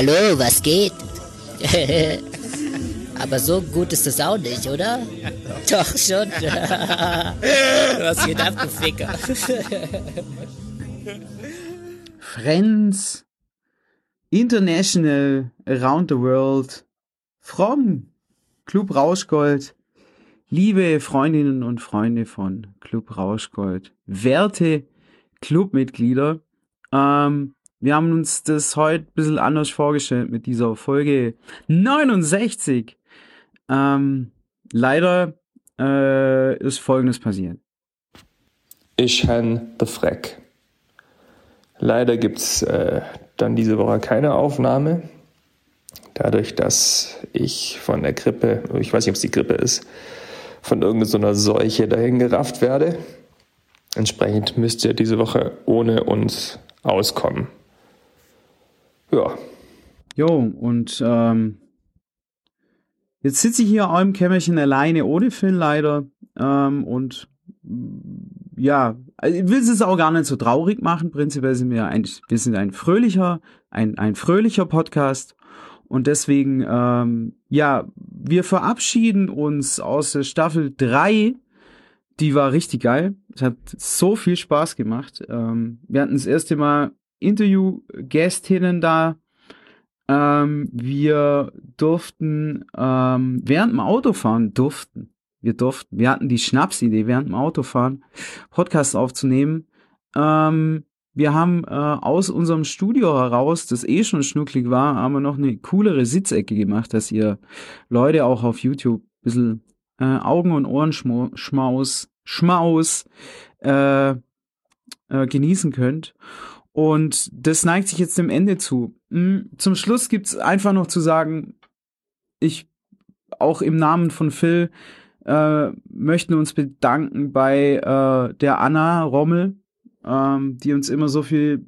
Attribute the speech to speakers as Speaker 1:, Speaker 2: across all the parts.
Speaker 1: Hallo, was geht? Aber so gut ist das auch nicht, oder? Ja, doch. doch schon. was geht ab, du Ficker?
Speaker 2: Friends International Around the World from Club Rauschgold. Liebe Freundinnen und Freunde von Club Rauschgold, werte Clubmitglieder, ähm, wir haben uns das heute ein bisschen anders vorgestellt mit dieser Folge 69. Ähm, leider äh, ist Folgendes passiert.
Speaker 3: Ich han the Freck. Leider gibt's äh, dann diese Woche keine Aufnahme. Dadurch, dass ich von der Grippe, ich weiß nicht, ob es die Grippe ist, von irgendeiner Seuche dahin gerafft werde. Entsprechend müsst ihr diese Woche ohne uns auskommen. Ja.
Speaker 2: Jo, und ähm, jetzt sitze ich hier auch im Kämmerchen alleine ohne Phil leider. Ähm, und ja, also ich will es auch gar nicht so traurig machen. Prinzipiell sind wir ein, wir sind ein fröhlicher, ein, ein fröhlicher Podcast. Und deswegen, ähm, ja, wir verabschieden uns aus der Staffel 3. Die war richtig geil. Es hat so viel Spaß gemacht. Ähm, wir hatten das erste Mal Interview-Gästinnen da. Ähm, wir durften ähm, während dem Autofahren durften. Wir durften, wir hatten die Schnapsidee, während dem Autofahren Podcast aufzunehmen. Ähm, wir haben äh, aus unserem Studio heraus, das eh schon schnucklig war, haben wir noch eine coolere Sitzecke gemacht, dass ihr Leute auch auf YouTube ein bisschen äh, Augen- und Ohrenschmaus Schmaus äh, äh, genießen könnt. Und das neigt sich jetzt dem Ende zu. Hm, zum Schluss gibt's einfach noch zu sagen, ich auch im Namen von Phil äh, möchten uns bedanken bei äh, der Anna Rommel, ähm, die uns immer so viel,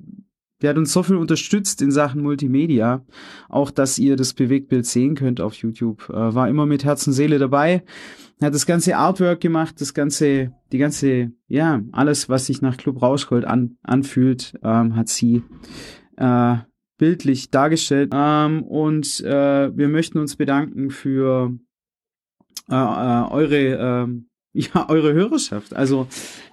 Speaker 2: die hat uns so viel unterstützt in Sachen Multimedia. Auch, dass ihr das Bewegtbild sehen könnt auf YouTube. Äh, war immer mit Herz und Seele dabei. Hat das ganze Artwork gemacht, das ganze, die ganze, ja, alles, was sich nach Club Rauschgold an, anfühlt, ähm, hat sie äh, bildlich dargestellt. Ähm, und äh, wir möchten uns bedanken für äh, äh, eure äh, ja, eure Hörerschaft. Also,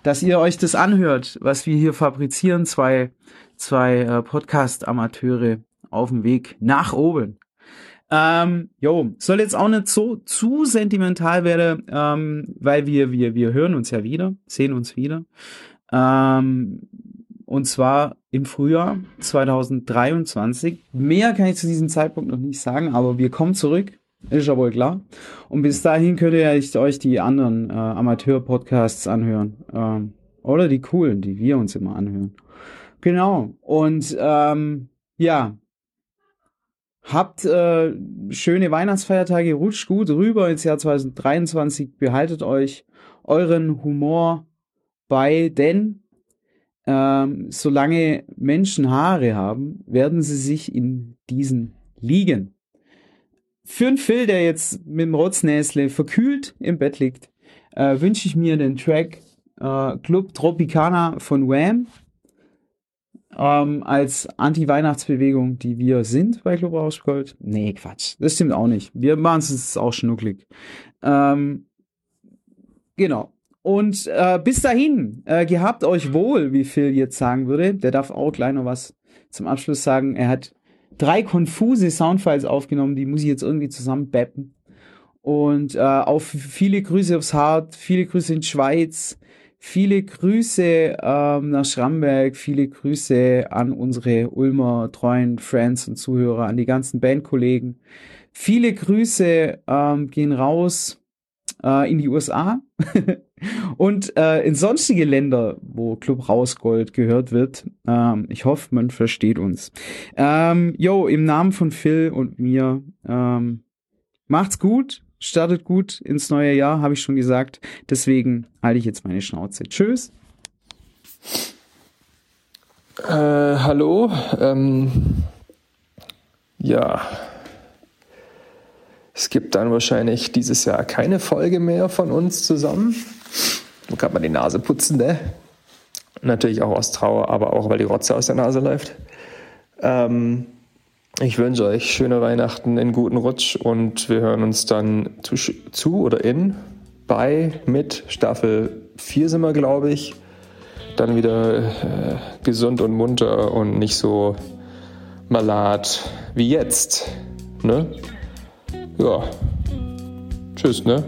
Speaker 2: dass ihr euch das anhört, was wir hier fabrizieren, zwei, zwei äh, Podcast-Amateure auf dem Weg nach oben. Ähm, jo, soll jetzt auch nicht so zu sentimental werden, ähm, weil wir, wir, wir hören uns ja wieder, sehen uns wieder. Ähm, und zwar im Frühjahr 2023. Mehr kann ich zu diesem Zeitpunkt noch nicht sagen, aber wir kommen zurück ist ja wohl klar. Und bis dahin könnt ihr euch die anderen äh, Amateur-Podcasts anhören. Ähm, oder die coolen, die wir uns immer anhören. Genau. Und ähm, ja, habt äh, schöne Weihnachtsfeiertage, rutscht gut rüber ins Jahr 2023, behaltet euch euren Humor bei, denn ähm, solange Menschen Haare haben, werden sie sich in diesen liegen. Für einen Phil, der jetzt mit dem Rotznäsle verkühlt im Bett liegt, äh, wünsche ich mir den Track äh, Club Tropicana von Wham ähm, als Anti-Weihnachtsbewegung, die wir sind bei Club Rauschgold. Nee, Quatsch. Das stimmt auch nicht. Wir machen es auch schnucklig. Ähm, genau. Und äh, bis dahin, äh, gehabt euch wohl, wie Phil jetzt sagen würde. Der darf auch gleich noch was zum Abschluss sagen. Er hat drei konfuse Soundfiles aufgenommen, die muss ich jetzt irgendwie zusammenbeppen. Und äh, auf viele Grüße aufs Hart, viele Grüße in Schweiz, viele Grüße ähm, nach Schramberg, viele Grüße an unsere Ulmer treuen Friends und Zuhörer, an die ganzen Bandkollegen. Viele Grüße ähm, gehen raus äh, in die USA und äh, in sonstige Länder, wo Club Rausgold gehört wird. Ähm, ich hoffe, man versteht uns. Ähm, yo, im Namen von Phil und mir, ähm, macht's gut, startet gut ins neue Jahr, habe ich schon gesagt. Deswegen halte ich jetzt meine Schnauze. Tschüss.
Speaker 3: Äh, hallo. Ähm, ja. Es gibt dann wahrscheinlich dieses Jahr keine Folge mehr von uns zusammen. Da kann man die Nase putzen, ne? Natürlich auch aus Trauer, aber auch, weil die Rotze aus der Nase läuft. Ähm, Ich wünsche euch schöne Weihnachten, einen guten Rutsch und wir hören uns dann zu, zu oder in, bei, mit Staffel 4 sind wir, glaube ich. Dann wieder äh, gesund und munter und nicht so malat wie jetzt. Ne? Ja. Tschüss, ne?